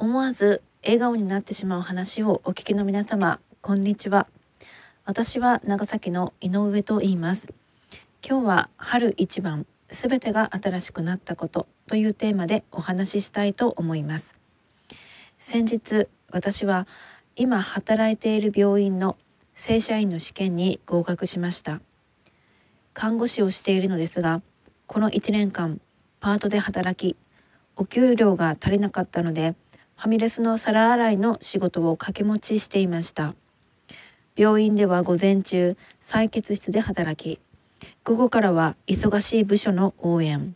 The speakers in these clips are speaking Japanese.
思わず笑顔になってしまう話をお聞きの皆様こんにちは。私は長崎の井上と言います。今日は春一番すべてが新しくなったことというテーマでお話ししたいと思います。先日私は今働いている病院の正社員の試験に合格しました。看護師をしているのですがこの1年間パートで働きお給料が足りなかったのでファミレスの皿洗いの仕事を掛け持ちしていました。病院では午前中採血室で働き午後からは忙しい部署の応援。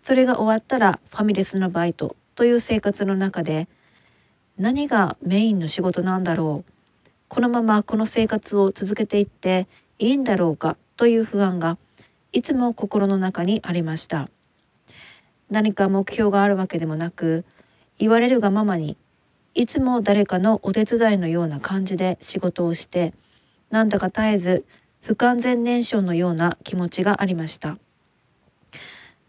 それが終わったらファミレスのバイトという生活の中で何がメインの仕事なんだろう。このままこの生活を続けていっていいんだろうかという不安がいつも心の中にありました。何か目標があるわけでもなく言われるがままにいつも誰かのお手伝いのような感じで仕事をしてなんだか絶えず不完全燃焼のような気持ちがありました。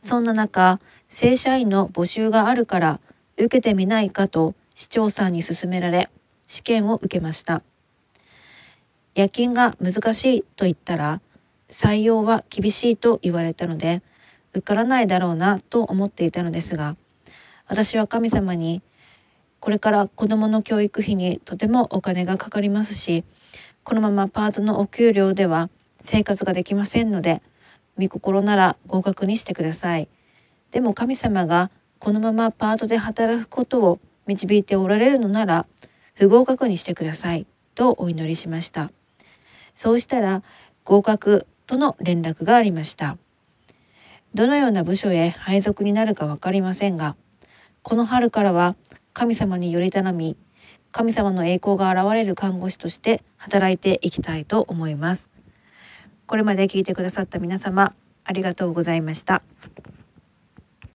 そんな中正社員の募集があるから受けてみないかと市長さんに勧められ試験を受けました。夜勤が難しいと言ったら採用は厳しいと言われたので受からないだろうなと思っていたのですが私は神様にこれから子供の教育費にとてもお金がかかりますしこのままパートのお給料では生活ができませんので御心なら合格にしてください。でも神様がこのままパートで働くことを導いておられるのなら不合格にしてくださいとお祈りしました。そうしたら合格との連絡がありました。どのような部署へ配属になるか分かりませんがこの春からは神様により頼み神様の栄光が現れる看護師として働いていきたいと思いますこれまで聞いてくださった皆様ありがとうございました。